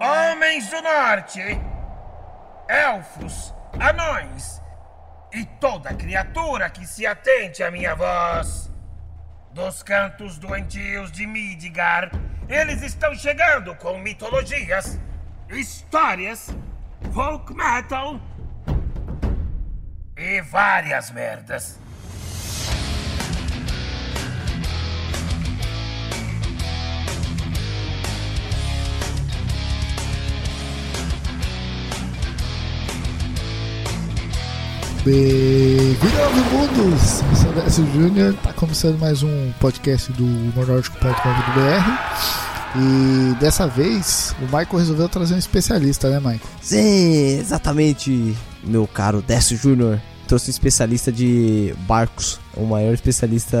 Homens do Norte, elfos, anões e toda criatura que se atente à minha voz. Dos cantos doentios de Midgar, eles estão chegando com mitologias, histórias, folk metal e várias merdas. Bem-vindo aos mundos! Eu sou Décio Júnior, tá começando mais um podcast do Nordico.com.br e dessa vez o Michael resolveu trazer um especialista, né, Michael? Sim, exatamente, meu caro Décio Júnior. Trouxe um especialista de barcos, o maior especialista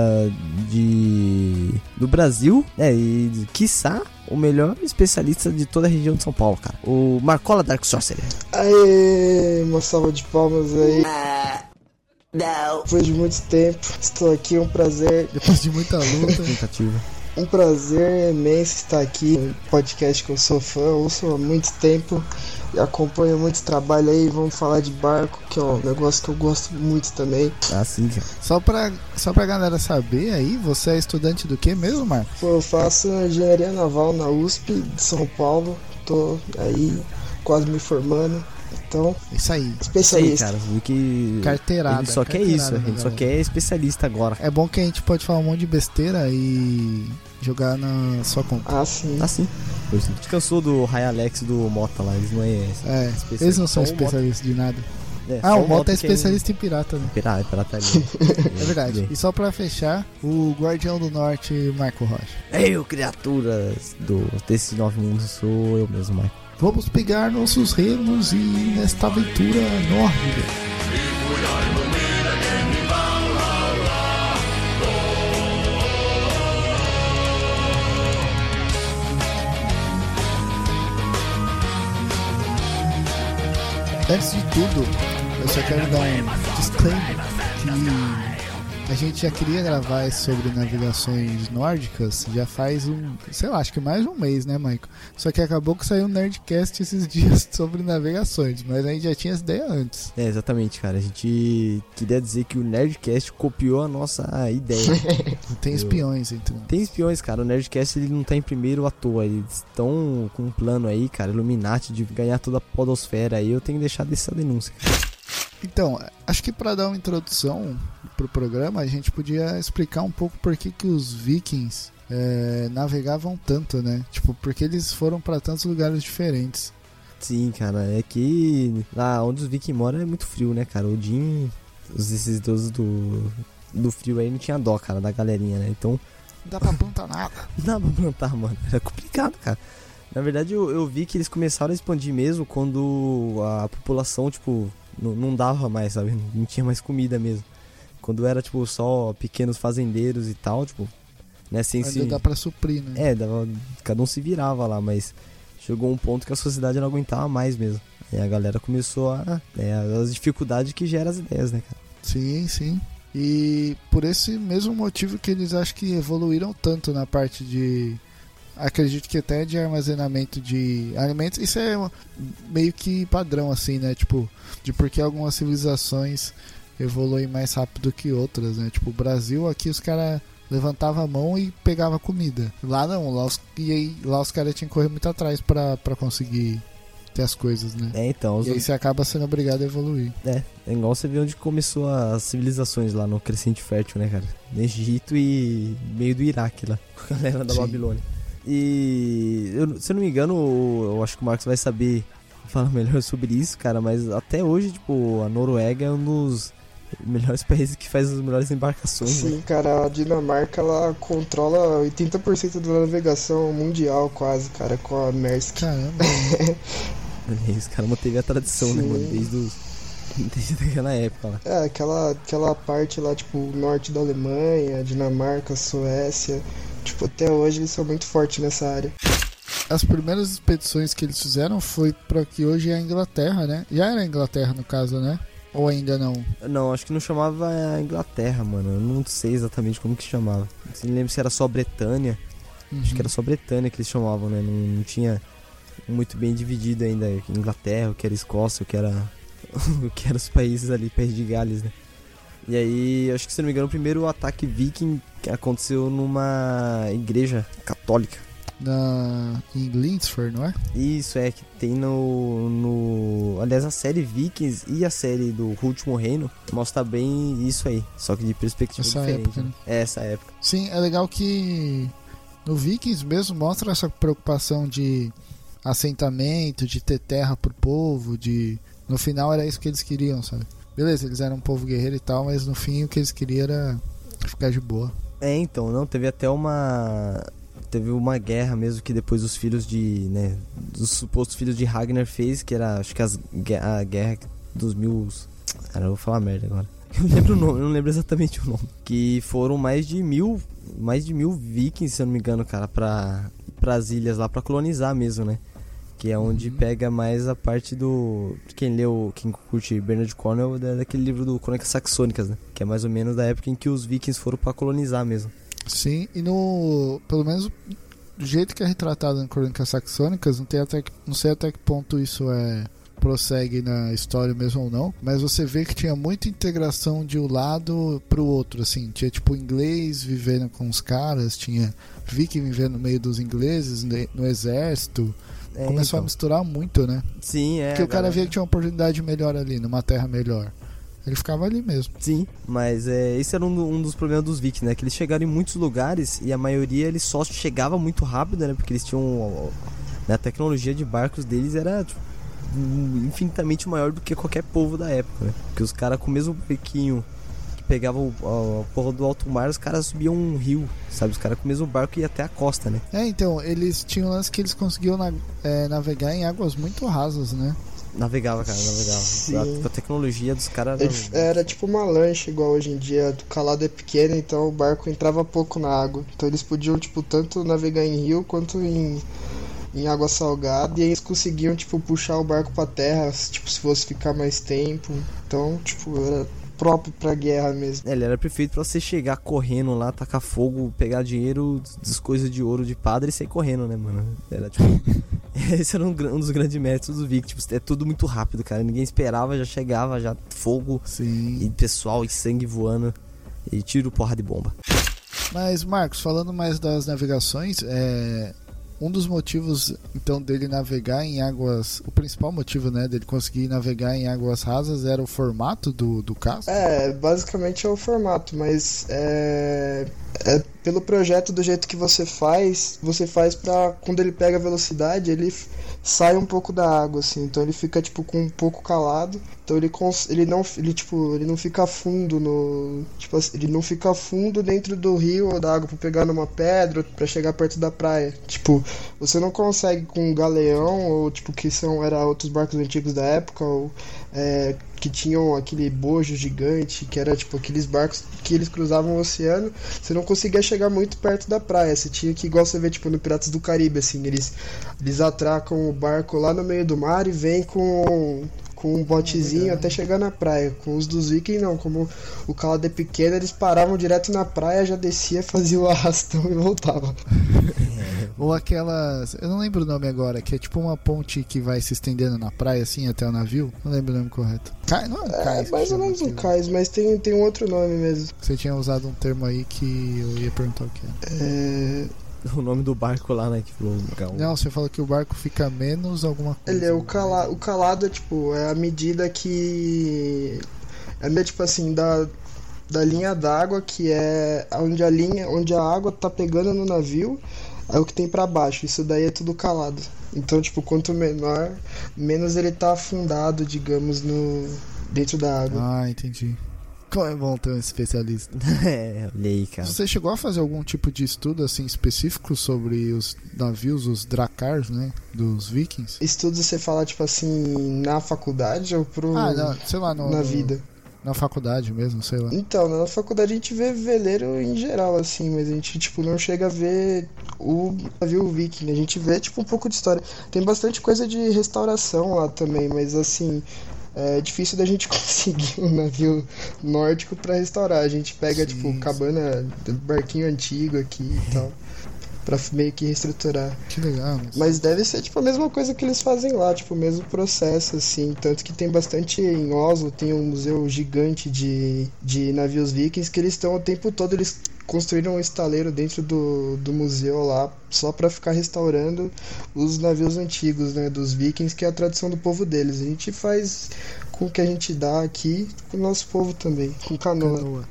de do Brasil, né? E quiçá o melhor especialista de toda a região de São Paulo, cara. O Marcola Dark Sorcerer. Aê, uma salva de palmas aí. Depois de muito tempo, estou aqui, um prazer, Depois de muita luta, Tentativa. um prazer imenso estar aqui no podcast que eu sou fã, ouço há muito tempo acompanho muito trabalho aí, vamos falar de barco, que é um negócio que eu gosto muito também. Ah, sim, cara. só pra, só pra galera saber aí, você é estudante do que mesmo, Marco? Pô, eu faço engenharia naval na USP de São Paulo, tô aí quase me formando, então, Isso aí, Isso aí, especialista. cara. Viu que carteirada. ele só quer carteirada, isso, né, gente só galera? quer especialista agora. É bom que a gente pode falar um monte de besteira e jogar na sua conta. Ah, sim. Tá sim. A gente cansou do Ray Alex e do Mota lá, eles não é. É, especialista. eles não são especialistas de nada. É, Ah, o Mota é que especialista em pirata, né? Pirata, é pirataria. É verdade. E só pra fechar, o Guardião do Norte, Marco Rocha. Eu, criaturas do, desse nove mundos, sou eu mesmo, Michael. Vamos pegar nossos remos e nesta aventura nórdica. Antes de tudo, eu só quero dar um disclaimer que a gente já queria gravar sobre navegações nórdicas já faz um, sei lá, acho que mais um mês, né, Maico? Só que acabou que saiu um Nerdcast esses dias sobre navegações, mas a gente já tinha essa ideia antes. É, exatamente, cara. A gente queria dizer que o Nerdcast copiou a nossa ideia. Tem espiões entre Tem espiões, cara. O Nerdcast ele não tá em primeiro à toa. Eles estão com um plano aí, cara, Illuminati, de ganhar toda a podosfera aí. Eu tenho que deixar dessa denúncia. Então, acho que para dar uma introdução pro programa, a gente podia explicar um pouco por que, que os vikings é, navegavam tanto, né? Tipo, porque eles foram para tantos lugares diferentes. Sim, cara. É que lá onde os vikings moram é muito frio, né, cara? O Odin, os- esses deuses do, do frio aí não tinha dó, cara, da galerinha, né? Então Não dá pra plantar nada. Não dá pra plantar, mano. Era complicado, cara. Na verdade, eu, eu vi que eles começaram a expandir mesmo quando a população, tipo, não dava mais, sabe? Não tinha mais comida mesmo. Quando era, tipo, só pequenos fazendeiros e tal, tipo, né? Sem Ainda se... dá pra suprir, né? É, dava, cada um se virava lá, mas chegou um ponto que a sociedade não aguentava mais mesmo. E a galera começou a. É, as dificuldades que gera as ideias, né, cara? Sim, sim. E por esse mesmo motivo que eles acho que evoluíram tanto na parte de. Acredito que até de armazenamento de alimentos. Isso é meio que padrão, assim, né? Tipo, de porque algumas civilizações evoluem mais rápido que outras, né? Tipo, o Brasil, aqui os caras levantavam a mão e pegava comida. Lá não, lá os, e aí, lá os caras tinham que correr muito atrás pra, pra conseguir ter as coisas, né? É, então, os, E aí você acaba sendo obrigado a evoluir. É, é igual você vê onde começou as civilizações lá no Crescente Fértil, né, cara? No Egito e meio do Iraque lá, com a galera da Sim. Babilônia. E eu- se eu não me engano, eu acho que o Marcos vai saber falar melhor sobre isso, cara, mas até hoje, tipo, a Noruega é um dos melhores países que faz as melhores embarcações, né? Sim, cara, a Dinamarca ela controla 80% da navegação mundial, quase, cara, com a Maersk. Caramba. Os caras manteve a tradição, né, Sim. mano? Desde, os, desde aquela época lá. É, aquela, aquela parte lá, tipo, norte da Alemanha, Dinamarca, Suécia. Tipo, até hoje eles são muito fortes nessa área. As primeiras expedições que eles fizeram foi pra que hoje é a Inglaterra, né? Já era a Inglaterra no caso, né? Ou ainda não? Não, acho que não chamava a Inglaterra, mano. Eu não sei exatamente como que chamava. Não lembro se era só Bretanha. Uhum. Acho que era só Bretanha que eles chamavam, né? Não, não tinha muito bem dividido ainda. Inglaterra, o que era Escócia, o que era. o que eram os países ali, País de Gales, né? E aí, acho que se não me engano, o primeiro ataque viking aconteceu numa igreja católica. Na, em Lindsford, não é? Isso, é, que tem no, no. Aliás, a série Vikings e a série do Último Reino mostra bem isso aí. Só que de perspectiva Essa diferente. época, né? né? É, essa época. Sim, é legal que no Vikings mesmo mostra essa preocupação de assentamento, de ter terra pro povo, de no final era isso que eles queriam, sabe? Beleza, eles eram um povo guerreiro e tal, mas no fim o que eles queriam era ficar de boa. É, então, não, teve até uma. Teve uma guerra mesmo que depois os filhos de. né? Os supostos filhos de Ragnar fez, que era acho que as, a guerra dos mil. Cara, eu vou falar merda agora. Eu não lembro o nome, eu não lembro exatamente o nome. Que foram mais de mil. Mais de mil vikings, se eu não me engano, cara, pra, pras ilhas lá pra colonizar mesmo, né? Que é onde pega mais a parte do. Quem leu, quem curte Bernard Cornwell, da- daquele livro do Crônicas Saxônicas, né? Que é mais ou menos da época em que os vikings foram pra colonizar mesmo. Sim, e no. Pelo menos do jeito que é retratado em Crônicas Saxônicas, não, tem até que, não sei até que ponto isso é prossegue na história mesmo ou não, mas você vê que tinha muita integração de um lado pro outro, assim, tinha tipo inglês vivendo com os caras, tinha viking vivendo no meio dos ingleses, no exército, É, começou a então. misturar muito, né? Sim, é. Porque o cara galera. via que tinha uma oportunidade melhor ali, numa terra melhor. Ele ficava ali mesmo. Sim, mas é, esse era um, um dos problemas dos vikings, né? Que eles chegaram em muitos lugares e a maioria eles só chegava muito rápido, né? Porque eles tinham. né, A tecnologia de barcos deles era tipo, infinitamente maior do que qualquer povo da época, né? Porque os caras com o mesmo barquinho que pegava o, a, a porra do alto mar, os caras subiam um rio, sabe? Os caras com o mesmo barco iam até a costa, né? É, então, eles tinham lance que eles conseguiam na- é, navegar em águas muito rasas, né? Navegava, cara, navegava. Sim. A, a tecnologia dos caras era. era tipo uma lancha igual hoje em dia, o calado é pequeno, então o barco entrava pouco na água. Então eles podiam, tipo, tanto navegar em rio quanto em, em água salgada. E aí eles conseguiam, tipo, puxar o barco pra terra, tipo, se fosse ficar mais tempo. Então, tipo, era próprio pra guerra mesmo. É, Ele era perfeito pra você chegar correndo lá, tacar fogo, pegar dinheiro, das coisas de ouro de padre e sair correndo, né, mano? Era tipo. Esse era um, um dos grandes métodos do Vic. Tipo, é tudo muito rápido, cara. Ninguém esperava, já chegava, já fogo Sim. e pessoal e sangue voando. E tiro, porra de bomba. Mas, Marcos, falando mais das navegações, é. Um dos motivos, então, dele navegar em águas. O principal motivo, né, dele conseguir navegar em águas rasas era o formato do, do casco? É, basicamente é o formato, mas é, é pelo projeto do jeito que você faz, você faz pra quando ele pega velocidade, ele sai um pouco da água assim, então ele fica tipo com um pouco calado, então ele ele não ele tipo, ele não fica fundo no, tipo assim, ele não fica fundo dentro do rio ou da água pra pegar numa pedra, pra chegar perto da praia. Tipo, você não consegue com um galeão ou tipo que são era outros barcos antigos da época ou é, que tinham aquele bojo gigante, que era tipo aqueles barcos que eles cruzavam o oceano, você não conseguia chegar muito perto da praia. Você tinha que, igual você vê tipo no Piratas do Caribe, assim, eles, eles atracam o barco lá no meio do mar e vêm com, com um botezinho até chegar na praia. Com os dos vikings não, como o calado é pequeno, eles paravam direto na praia, já descia, fazia o arrastão e voltava. Ou aquelas. Eu não lembro o nome agora, que é tipo uma ponte que vai se estendendo na praia, assim, até o navio. Não lembro o nome correto. Cai, não é um É cais. que mais ou menos um aquilo. cais, mas tem, tem um outro nome mesmo. Você tinha usado um termo aí que eu ia perguntar o que é. É, O nome do barco lá, né? Que falou. Gal- Não, você falou que o barco fica menos alguma coisa. Ele é o calado, o calado é tipo, é a medida que é meio tipo assim, da, da linha d'água, que é onde a linha, onde a água tá pegando no navio, é o que tem pra baixo. Isso daí é tudo calado. Então, tipo, quanto menor, menos ele tá afundado, digamos, no dentro da água. Ah, entendi. Como é bom ter um especialista. é, olha aí, cara. Você chegou a fazer algum tipo de estudo assim específico sobre os navios, os dracars, né, dos vikings? Estudo você fala tipo assim na faculdade ou pro Ah, não, sei lá, no, na vida? na faculdade mesmo, sei lá. Então, na faculdade a gente vê veleiro em geral, assim, mas a gente, tipo, não chega a ver o navio viking. A gente vê, tipo, um pouco de história. Tem bastante coisa de restauração lá também, mas, assim, é difícil da gente conseguir um navio nórdico para restaurar. A gente pega, Sim, tipo, sim. cabana, barquinho antigo aqui e tal. Pra meio que reestruturar. Que legal, mas... Mas deve ser, tipo, a mesma coisa que eles fazem lá, tipo, o mesmo processo, assim. Tanto que tem bastante em Oslo, tem um museu gigante de, de navios vikings que eles estão o tempo todo, eles construíram um estaleiro dentro do, do museu lá, só pra ficar restaurando os navios antigos, né, dos vikings, que é a tradição do povo deles. A gente faz com o que a gente dá aqui com o nosso povo também, com canoa. Canoa.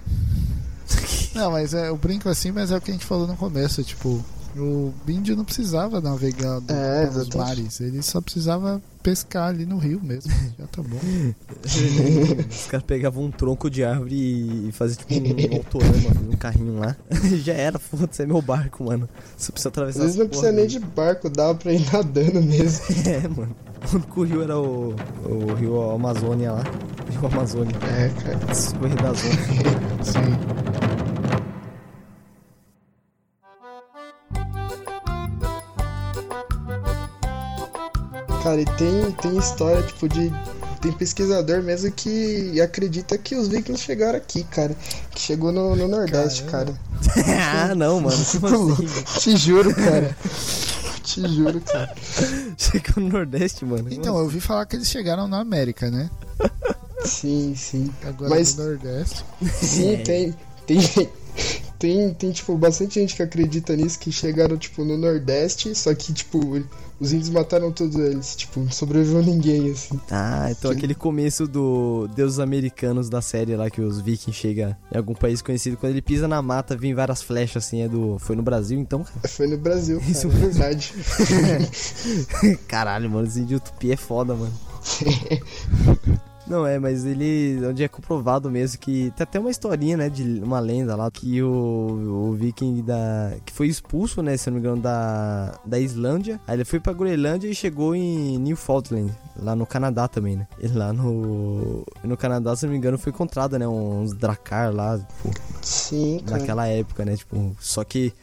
Não, mas é, eu brinco assim, mas é o que a gente falou no começo, tipo, o índio não precisava navegar do- É, pelos mares, ele só precisava pescar ali no rio mesmo, já tá bom. Os caras pegavam um tronco de árvore e faziam tipo um autorama, um carrinho lá. Já era, foda-se, é meu barco, mano. Você precisa Às atravessar vezes essa não precisa nem de barco, dá pra ir nadando mesmo. É, mano. O único rio era o, o rio Amazônia lá. Rio Amazônia. É, cara. Escorrer das ondas. Sim. Cara, e tem, tem história, tipo, de. Tem pesquisador mesmo que acredita que os vikings chegaram aqui, cara. Que chegou no, no Nordeste, Caramba. ah, não, mano. Assim? Te juro, cara. Te juro, cara. Chegou no Nordeste, mano. Então, eu ouvi falar que eles chegaram na América, né? Sim, sim. Agora Mas- no Nordeste. Sim, É. tem. Tem. Tem, tem, tipo, bastante gente que acredita nisso, que chegaram, tipo, no Nordeste, só que, tipo, os índios mataram todos eles, tipo, não sobreviveu ninguém, assim. Ah, então aquele começo do Deuses Americanos da série lá que os vikings chegam em algum país conhecido, quando ele pisa na mata, vem várias flechas assim, é do. Foi no Brasil então? Foi no Brasil, cara, Isso é verdade. Caralho, mano, esse índio tupi é foda, mano. Não, é, mas ele. Onde é comprovado mesmo que. Tem até uma historinha, né? De uma lenda lá. Que o, o viking da. Que foi expulso, né? Se não me engano, da, da Islândia. Aí ele foi pra Groenlândia e chegou em Newfoundland. Lá no Canadá também, né? E lá no. No Canadá, se não me engano, foi encontrado, né? Uns dracar lá. Tipo, Sim, cara. naquela época, né? Tipo, só que.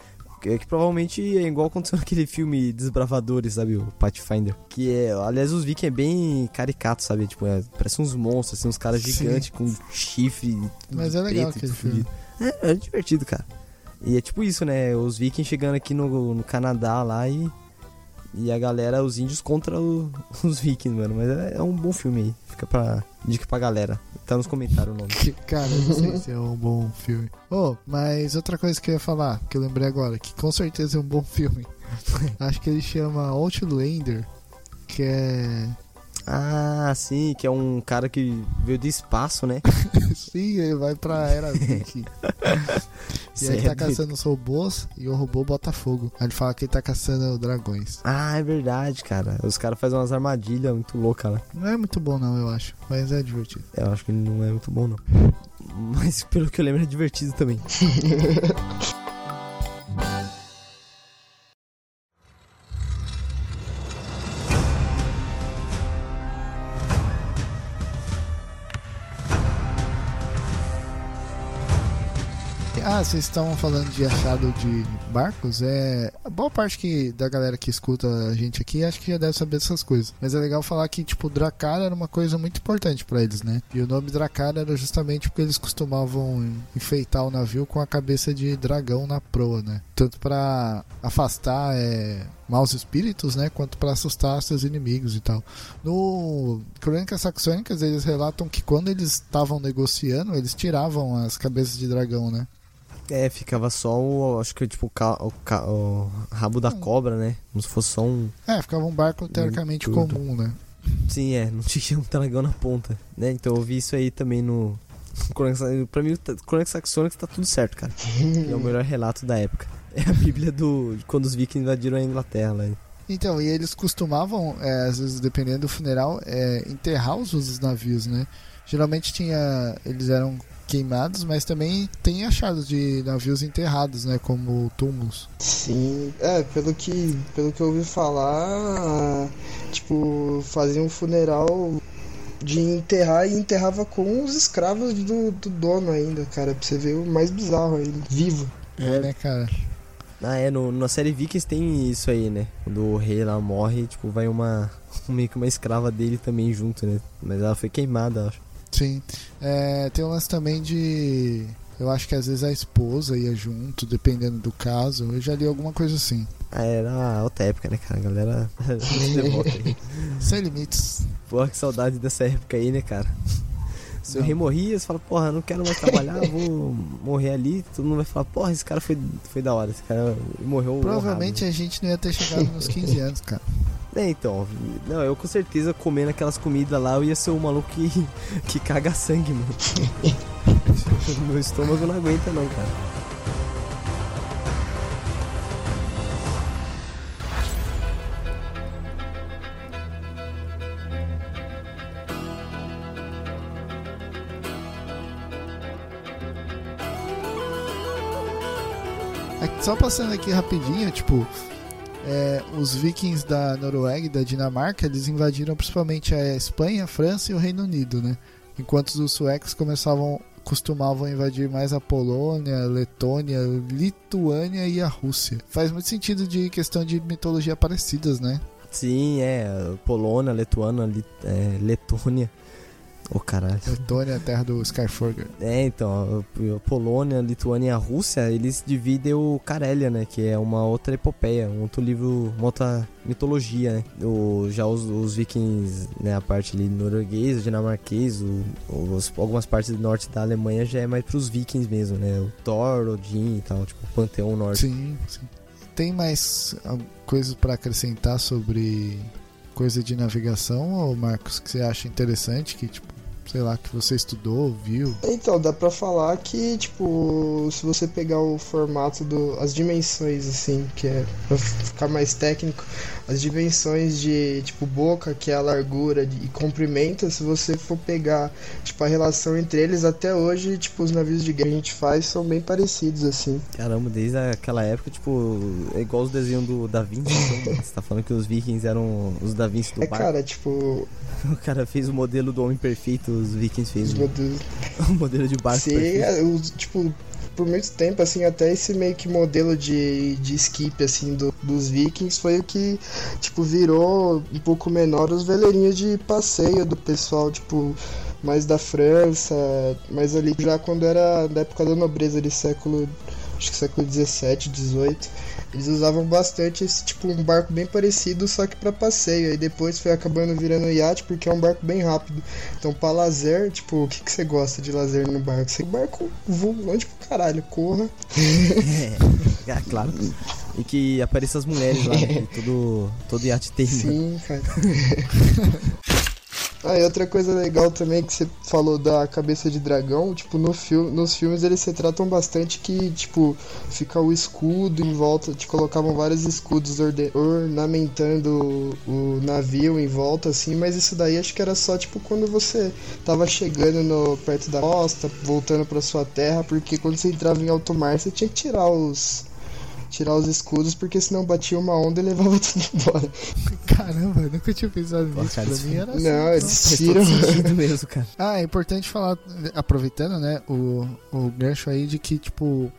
Que, que provavelmente é igual aconteceu naquele filme Desbravadores, sabe? O Pathfinder. Que é. Aliás, os vikings é bem caricato, sabe? Tipo, é, parece uns monstros, assim, uns caras Sim. gigantes com chifre. Mas é legal aquele filme. É, é divertido, cara. E é tipo isso, né? Os vikings chegando aqui no, no Canadá lá e. E a galera, os índios contra o- os vikings, mano. Mas é, é um bom filme aí. Fica pra. Dica pra galera. Tá nos comentários o nome. Cara, não sei se é um bom filme. Oh, mas outra coisa que eu ia falar, que eu lembrei agora, que com certeza é um bom filme. Acho que ele chama Outlander, que é. Ah, sim, que é um cara que veio do espaço, né? Sim, ele vai pra Era 20. E aí ele tá caçando os robôs e o robô bota fogo. Aí ele fala que ele tá caçando dragões. Ah, é verdade, cara. Os caras fazem umas armadilhas muito loucas lá. Não é muito bom, não, eu acho. Mas é divertido. Eu acho que não é muito bom, não. Mas pelo que eu lembro, é divertido também. Ah, vocês estavam falando de achado de barcos. É. Boa parte que, da galera que escuta a gente aqui acho que já deve saber dessas coisas. Mas é legal falar que, tipo, Dracar era uma coisa muito importante pra eles, né? E o nome Dracar era justamente porque eles costumavam enfeitar o navio com a cabeça de dragão na proa, né? Tanto pra afastar é, maus espíritos, né? Quanto pra assustar seus inimigos e tal. No Crônicas Saxônicas, eles relatam que quando eles estavam negociando, eles tiravam as cabeças de dragão, né? É, ficava só o. Acho que tipo o, ca- o ca- o rabo da cobra, né? Como se fosse só um. É, ficava um barco teoricamente Tudo. comum, né? Sim, é, não tinha um dragão na ponta, né? Então eu vi isso aí também no. Pra mim, o Crônicas Saxônicas tá tudo certo, cara. é o melhor relato da época. É a Bíblia do. de quando os vikings invadiram a Inglaterra lá. Então, e eles costumavam, é, às vezes dependendo do funeral, é, enterrar os dos navios, né? Geralmente tinha. Eles eram queimados, mas também tem achados de navios enterrados, né? Como túmulos. Sim, é, pelo que, pelo que eu ouvi falar, tipo, fazia um funeral de enterrar e enterrava com os escravos do, do dono ainda, cara, pra você ver o mais bizarro ainda, vivo. É, né, cara? Ah, é, no, na série Vikings tem isso aí, né? Quando o rei lá morre, tipo, vai uma. meio que uma escrava dele também junto, né? Mas ela foi queimada, acho. Sim. É, tem um lance também de. Eu acho que às vezes a esposa ia junto, dependendo do caso. Eu já li alguma coisa assim. Ah, era outra época, né, cara? A galera. Sem limites. Porra, que saudade dessa época aí, né, cara? Se eu remorria, você fala, porra, não quero mais trabalhar, vou morrer ali. Todo mundo vai falar, porra, esse cara foi, foi da hora, esse cara morreu. Provavelmente honrado. a gente não ia ter chegado nos 15 anos, cara. É, então, não, eu com certeza comendo aquelas comidas lá, eu ia ser o maluco que, que caga sangue, mano. Meu estômago não aguenta não, cara. Só passando aqui rapidinho, tipo, é, os vikings da Noruega e da Dinamarca, eles invadiram principalmente a Espanha, a França e o Reino Unido, né? Enquanto os suecos começavam, costumavam invadir mais a Polônia, a Letônia, a Lituânia e a Rússia. Faz muito sentido de questão de mitologia parecidas, né? Sim, é. Polônia, Letuana, Lit é, Letônia. Ô, oh, caralho. Letônia, a terra do Skyforger. É, então, a Polônia, Lituânia e a Rússia, eles dividem o Karelia, né? Que é uma outra epopeia, um outro livro, uma outra mitologia, né? O, já os, os vikings, né? A parte ali norueguesa, dinamarquês, o, os, algumas partes do norte da Alemanha já é mais pros vikings mesmo, né? O Thor, Odin e tal, tipo, o Panteão Norte. Sim, sim. Tem mais coisas para acrescentar sobre coisa de navegação, ou Marcos, que você acha interessante, que tipo sei lá, que você estudou, viu? Então, dá pra falar que, tipo, se você pegar o formato do. as dimensões, assim, que é pra ficar mais técnico, as dimensões de, tipo, boca, que é a largura e comprimento, se você for pegar, tipo, a relação entre eles, até hoje, tipo, os navios de guerra que a gente faz são bem parecidos, assim. Caramba, desde aquela época, tipo, é igual os desenhos do Da Vinci, então, você tá falando que os vikings eram os Da Vinci do É, barco. cara, tipo, o cara fez o modelo do homem perfeito, os vikings fez o, o modelo de barco Sim, perfeito. É, o, tipo, por muito tempo, assim, até esse meio que modelo de, de skip, assim, do, dos vikings foi o que, tipo, virou um pouco menor os veleirinhos de passeio do pessoal, tipo, mais da França, mas ali já quando era da época da nobreza de século, acho que século 17, 18 eles usavam bastante esse tipo um barco bem parecido, só que para passeio. Aí depois foi acabando virando iate porque é um barco bem rápido. Então, para lazer, tipo, o que, que você gosta de lazer no barco? Você barco voa longe pro caralho, corra. É, é claro. E que apareçam as mulheres lá, né? todo, todo iate tem. Sim, cara. Ah, e outra coisa legal também que você falou da cabeça de dragão, tipo, no filme, nos filmes eles se tratam bastante que, tipo, fica o escudo em volta, te colocavam vários escudos ornamentando o, navio em volta, assim, mas isso daí acho que era só, tipo, quando você tava chegando no, perto da costa, voltando para sua terra, porque quando você entrava em alto mar, você tinha que tirar os tirar os escudos, porque senão batia uma onda e levava tudo embora. Caramba, eu nunca tinha pensado nisso. Cara, pra mim era assim. Não, eles tiram. mesmo, cara. Ah, é importante falar, aproveitando, né, o, o gancho aí de que, tipo,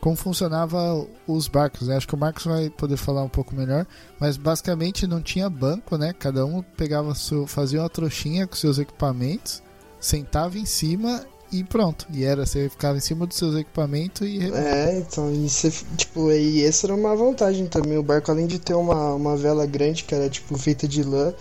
como funcionava os barcos, né? Acho que o Marcos vai poder falar um pouco melhor, mas basicamente não tinha banco, né? Cada um pegava seu, fazia uma trouxinha com seus equipamentos, sentava em cima e pronto. E era, você ficava em cima dos seus equipamentos e. É, então, e você, tipo, e essa era uma vantagem também. O barco, além de ter uma, uma vela grande, que era, tipo, feita de lã,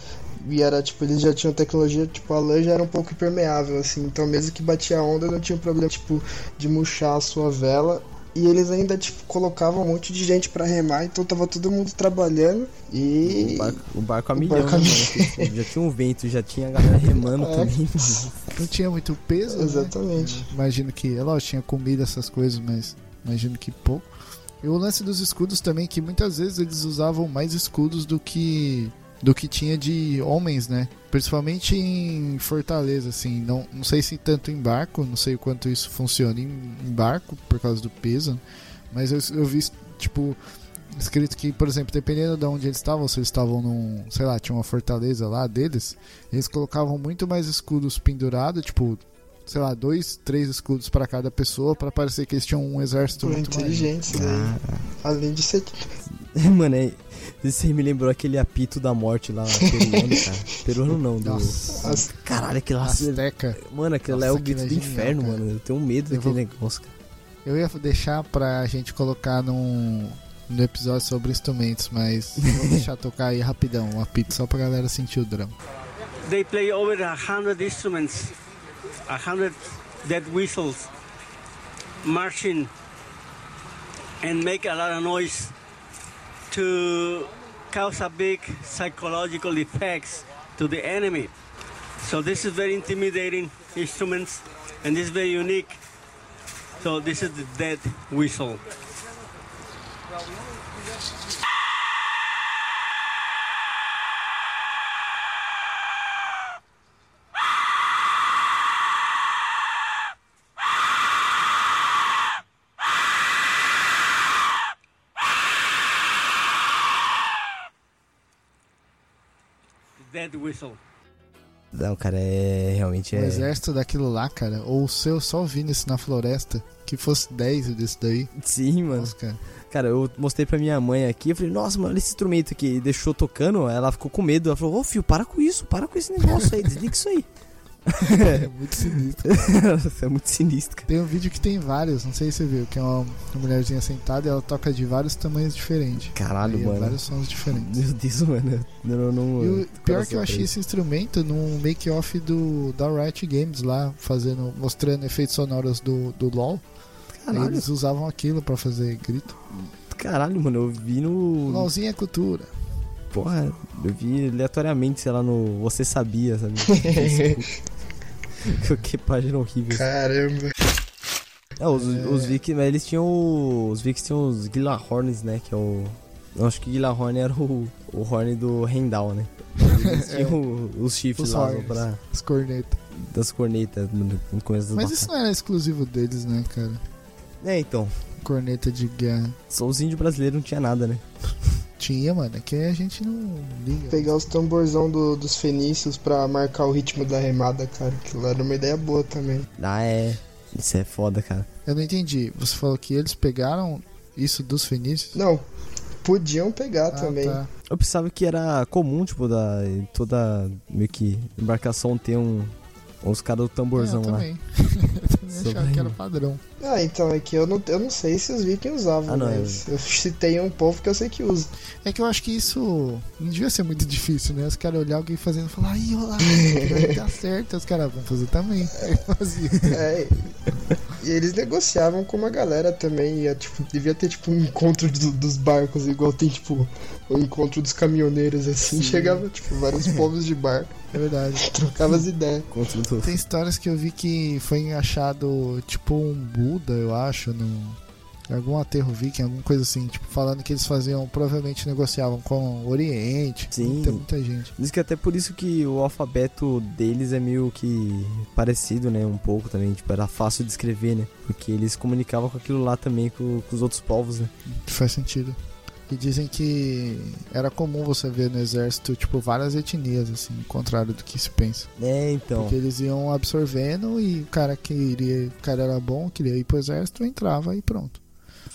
e era, tipo, eles já tinham tecnologia, tipo, a lã já era um pouco impermeável, assim. Então, mesmo que batia a onda, não tinha problema, tipo, de murchar a sua vela. E eles ainda, tipo, colocavam um monte de gente para remar, então tava todo mundo trabalhando e. O barco, o barco a milhão, barco a né, Já tinha um vento, já tinha a galera remando é. também. Não tinha muito peso. Né? Exatamente. Né? Imagino que, é lógico, tinha comida, essas coisas, mas imagino que pouco. E o lance dos escudos também, que muitas vezes eles usavam mais escudos do que do que tinha de homens, né? Principalmente em Fortaleza, assim. Não, não sei se tanto em barco, não sei o quanto isso funciona em, em barco por causa do peso, mas eu, eu vi, tipo, escrito que, por exemplo, dependendo de onde eles estavam, se eles estavam num, sei lá, tinha uma fortaleza lá deles, eles colocavam muito mais escudos pendurados, tipo, sei lá, dois, três escudos pra cada pessoa pra parecer que eles tinham um exército Pô, muito maior. inteligente isso daí. Além de ser. Mano, é, você me lembrou aquele apito da morte lá, peruano, cara. Peruano não, do... Nossa, Caralho, aquele lá... Azteca. Mano, aquele lá é o grito do inferno, cara. mano. Eu tenho medo Eu daquele vou- negócio, cara. Eu ia deixar pra gente colocar num, no episódio sobre instrumentos, mas vou deixar tocar aí rapidão, um apito, só pra galera sentir o drama. They play over a hundred instruments, a hundred dead whistles, marching, and make a lot of noise to cause a big psychological effects to the enemy. So this is very intimidating instruments, and this is very unique. So this is the dead whistle. Dead whistle. Não, cara, é... Realmente é... exército daquilo lá, cara, ou se eu só ouvindo isso na floresta, que fosse 10 desse daí, Sim, mano. nossa, cara. Cara, eu mostrei pra minha mãe aqui, eu falei, nossa, mano, olha esse instrumento aqui. E deixou tocando, ela ficou com medo. Ela falou, ô filho, para com isso, para com esse negócio aí, desliga isso aí. É muito sinistro. É muito sinistro. Tem um vídeo que tem vários, não sei se você viu, que é uma, uma mulherzinha sentada e ela toca de vários tamanhos diferentes. Caralho, Aí, mano. Vários sons diferentes. Meu Deus, mano. Não, não, E o pior que eu achei esse instrumento num make-off do da Riot Games lá, fazendo, mostrando efeitos sonoros do, do LoL. Caralho, eles usavam aquilo pra fazer grito. caralho, mano, eu vi no. LoLzinho é cultura. Porra, eu vi aleatoriamente, sei lá, no Você Sabia, sabe? Que página horrível. Caramba. É, os, os Vikings, mas eles tinham. o- Os Vikings tinham os Gilahorns, né? Que é o. Eu acho que Gilahorn era o, o horn do Rendal, né? Eles tinham o- os chifres Os lá horns. pra, As cornetas. das cornetas no, começo Mas isso não era exclusivo deles, né, cara? É, então. Corneta de guerra. Só os índios brasileiros não tinha nada, né? Tinha, mano, é que a gente não liga. Pegar os tamborzão do- dos fenícios pra marcar o ritmo da remada, cara. Aquilo era uma ideia boa também. Ah, é. Isso é foda, cara. Eu não entendi. Você falou que eles pegaram isso dos fenícios? Não, podiam pegar Ah, também. tá. Eu pensava que era comum, tipo, da em toda meio que embarcação ter um. Uns caras do tamborzão É, eu lá. eu Sobre- achava que era padrão. Ah, então, é que eu não, eu não sei se os vikings usavam, Ah, não, mas eu citei um povo que eu sei que usa. É que eu acho que isso não devia ser muito difícil, né? Os caras olhar alguém fazendo e falar, ai, olha lá, vai dar certo. Os caras vão fazer também. Aí fazia. É, e eles negociavam com uma galera também. Ia, tipo, devia ter tipo um encontro do- dos barcos, igual tem tipo o encontro dos caminhoneiros, assim. Chegava, tipo, vários povos de barco, É verdade. trocava as ideias. Tem histórias que eu vi que foi achado, tipo, um Buda, eu acho, no. Algum aterro viking, alguma coisa assim, tipo, falando que eles faziam, provavelmente negociavam com o Oriente, Sim. muita, muita gente. Diz que até por isso que o alfabeto deles é meio que parecido, né? Um pouco também. Tipo, era fácil de escrever, né? Porque eles comunicavam com aquilo lá também com, com os outros povos, né? Faz sentido. E dizem que era comum você ver no exército, tipo, várias etnias, assim, ao contrário do que se pensa. É, então. Porque eles iam absorvendo e o cara que iria, o cara era bom, queria ir pro exército, entrava e pronto.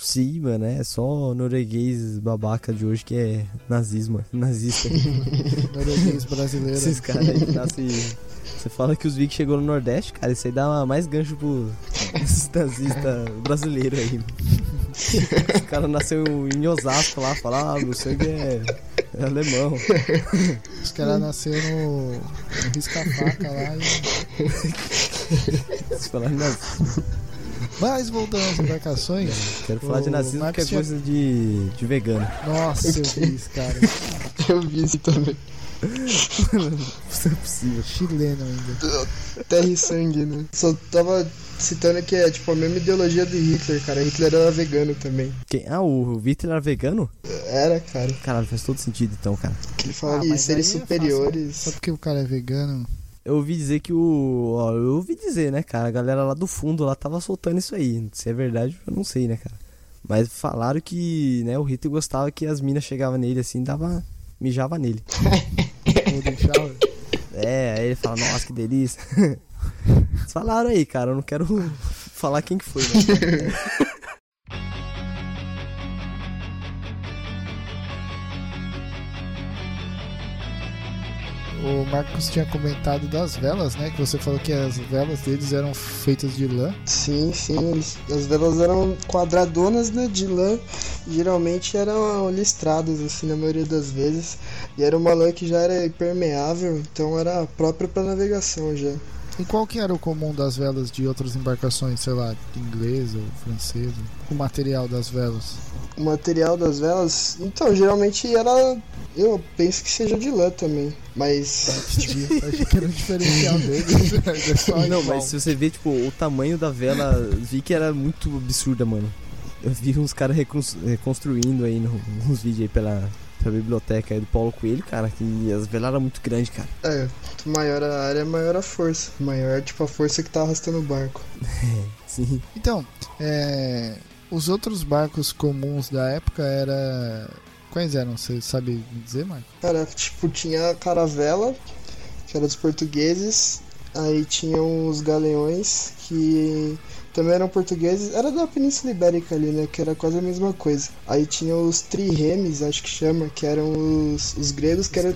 Sim, mano, é só norueguês babaca de hoje que é nazismo, nazista. Norueguês brasileiro. Esses caras aí nascem. Você fala que os vikings chegou no Nordeste, cara, isso aí dá mais gancho pro esses nazistas brasileiros aí. Os caras nasceu em Osasco lá, fala, ah, meu sangue é, é alemão. Os caras nasceram no, no risca-faca lá e... Se falar de nazismo, Mas voltando às embarcações, quero falar de O nazismo Max que é tinha- coisa de, de vegano. nossa, eu vi isso, cara. Eu vi isso também. Isso é possível. Chileno ainda. Terra e sangue, né? Só tava citando que é tipo a mesma ideologia do Hitler, cara. Hitler era vegano também. Quem? Ah, o Hitler era vegano? Era, cara. Caralho, faz todo sentido então, cara. Que ele fala Ah, que mas seres é superiores. Só porque o cara é vegano. Eu ouvi dizer que o. Ó, eu ouvi dizer, né, cara? A galera lá do fundo lá tava soltando isso aí. Se é verdade, eu não sei, né, cara? Mas falaram que, né, o Hitler gostava que as minas chegavam nele assim, dava. mijava nele. Vou deixar. É, aí ele fala, nossa, que delícia. Falaram aí, cara, eu não quero falar quem que foi, né? O Marcos tinha comentado das velas, né? Que você falou que as velas deles eram feitas de lã. Sim, sim. As velas eram quadradonas, né, de lã. Geralmente eram listradas, assim, na maioria das vezes. E era uma lã que já era impermeável, então era própria para navegação já. E qual que era o comum das velas de outras embarcações, sei lá, inglesa ou francesa? O material das velas. O material das velas, então, geralmente era. Eu penso que seja de lã também. Mas. Acho que era o diferencial deles. É só Não, mas se você ver, tipo, o tamanho da vela, vi que era muito absurda, mano. Eu vi uns caras reconstru- reconstruindo aí no- nos vídeos aí pela, pela biblioteca aí do Paulo Coelho, cara, que as velas eram muito grandes, cara. É, quanto maior a área, maior a força. Maior, tipo, a força que tá arrastando o barco. Sim. Então, é, os outros barcos comuns da época era. Quais eram? Você sabe me dizer, Marco? Cara, tipo, tinha a caravela, que era dos portugueses. Aí tinham os galeões, que também eram portugueses. Era da Península Ibérica ali, né? Que era quase a mesma coisa. Aí tinha os triremes, acho que chama, que eram os, os gregos, que eram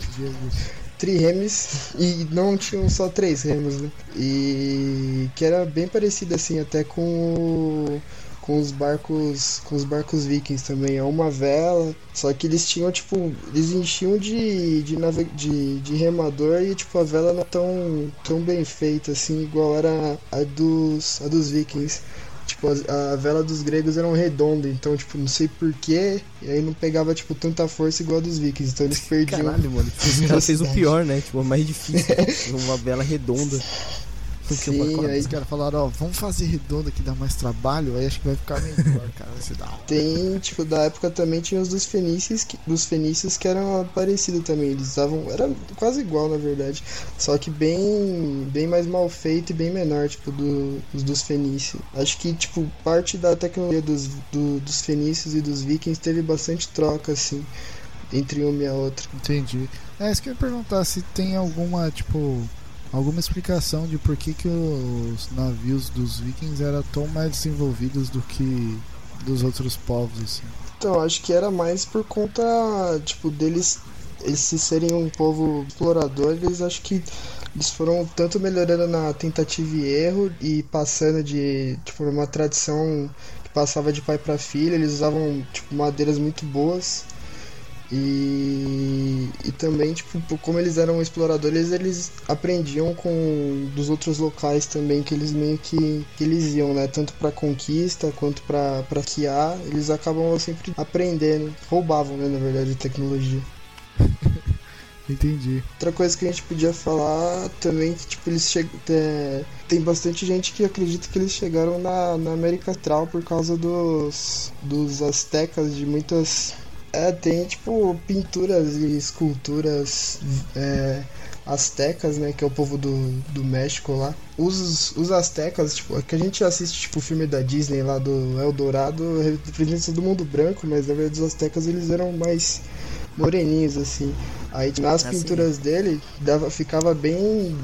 triremes e não tinham só três remos, né? E que era bem parecido assim até com o- com os barcos com os barcos vikings também, é uma vela, só que eles tinham tipo, eles enchiam de de, nave- de, de remador e tipo a vela não é tão tão bem feita assim igual era a dos a dos vikings. Tipo, a, a vela dos gregos era redonda, então, tipo, não sei porquê, e aí não pegava, tipo, tanta força igual a dos vikings, então eles perdiam. Caralho, mano. Caras fez o pior, né? Tipo, o mais difícil. uma vela redonda. Do que uma Sim, aí Os caras falaram, ó, vamos fazer redonda que dá mais trabalho, aí acho que vai ficar melhor, cara. Vai ser da hora. Tem, tipo, da época também tinha os dos fenícios, que, dos fenícios que eram parecidos também. Eles usavam. Era quase igual, na verdade. Só que bem bem mais mal feito e bem menor, tipo, do, os dos fenícios. Acho que, tipo, parte da tecnologia dos, do- dos fenícios e dos vikings teve bastante troca, assim, entre uma e a outra. Entendi. É, isso que eu ia perguntar se tem alguma, tipo, alguma explicação de por que, que os navios dos vikings eram tão mais desenvolvidos do que dos outros povos, assim. Então, acho que era mais por conta, tipo, deles, eles se serem um povo explorador, eles acho que eles foram tanto melhorando na tentativa e erro e passando de, tipo, uma tradição que passava de pai para filho, eles usavam, tipo, madeiras muito boas. E, e também, tipo, como eles eram exploradores, eles aprendiam com dos outros locais também que eles meio que, que eles iam, né? Tanto pra conquista quanto pra pra quiar, eles acabam sempre aprendendo, roubavam, né, na verdade, tecnologia. Entendi. Outra coisa que a gente podia falar também que tipo eles chegam tem bastante gente que acredita que eles chegaram na, na América Central por causa dos dos astecas de muitas é tem tipo pinturas e esculturas é, astecas né que é o povo do, do México lá. Os os astecas tipo que a gente assiste tipo o filme da Disney lá do Eldorado representa todo mundo branco mas na verdade os astecas eles eram mais moreninhos assim. Aí nas Ah, pinturas dele dava, ficava bem,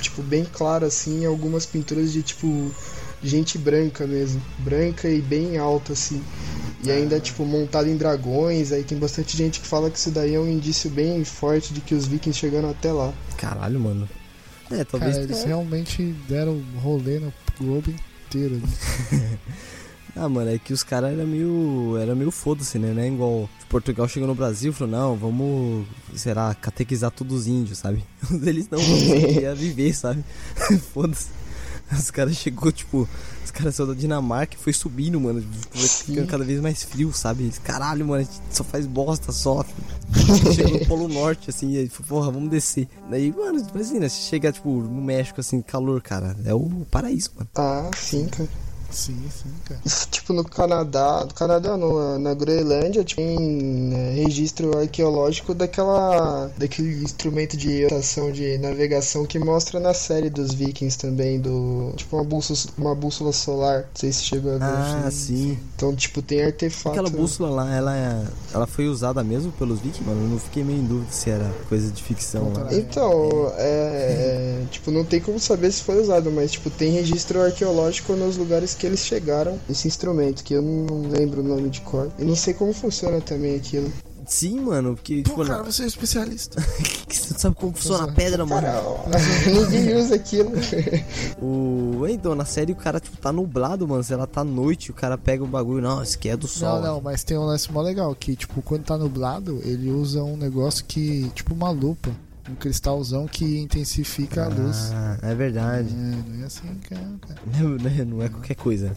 tipo, bem claro assim, algumas pinturas de tipo gente branca mesmo, branca e bem alta assim. E ainda tipo montado em dragões, aí tem bastante gente que fala que isso daí é um indício bem forte de que os vikings chegaram até lá. Caralho, mano. É, talvez. Cara, eles realmente deram rolê no globo inteiro. Né? Ah, mano, é que os caras eram meio. Era meio foda-se, né? Não é igual. Portugal chegou no Brasil e falou, não, vamos, sei lá, catequizar todos os índios, sabe? Eles não, queriam viver, sabe? Foda-se. Os caras chegou, tipo, os caras saiu da Dinamarca e foi subindo, mano. Ficando cada vez mais frio, sabe? Caralho, mano, a gente só faz bosta, só. Chegou no Polo Norte, assim, e aí, porra, vamos descer. Daí, mano, imagina, se chegar, tipo, no México, assim, calor, cara, é o paraíso, mano. Ah, sim, cara. Sim, sim, cara. Tipo, no Canadá, no Canadá não, na Groenlândia tem né, registro arqueológico daquela daquele instrumento de orientação de navegação que mostra na série dos Vikings também, do tipo uma bússola, uma bússola solar. Não sei se chegou a ver. Ah, sim. Então, tipo, tem artefato. Aquela bússola lá, ela, é- ela foi usada mesmo pelos vikings, mano. Eu não fiquei meio em dúvida se era coisa de ficção lá. Então, é, é, tipo, não tem como saber se foi usado, mas tipo, tem registro arqueológico nos lugares que eles chegaram esse instrumento, que eu não lembro o nome de cor. E não sei como funciona também aquilo. Sim, mano, porque, Pô, tipo, cara, você é especialista. você não sabe como funciona a pedra, mano. Cara, ninguém usa aquilo. O. Então, na série o cara, tipo, tá nublado, mano. Se ela tá à noite, o cara pega o bagulho. Não, isso aqui é do sol. Não, não, mas tem um lance mó legal que, tipo, quando tá nublado, ele usa um negócio que, tipo, uma lupa, um cristalzão que intensifica a luz. Ah, é verdade. É, não é assim, cara, cara. Não, né, não é qualquer coisa.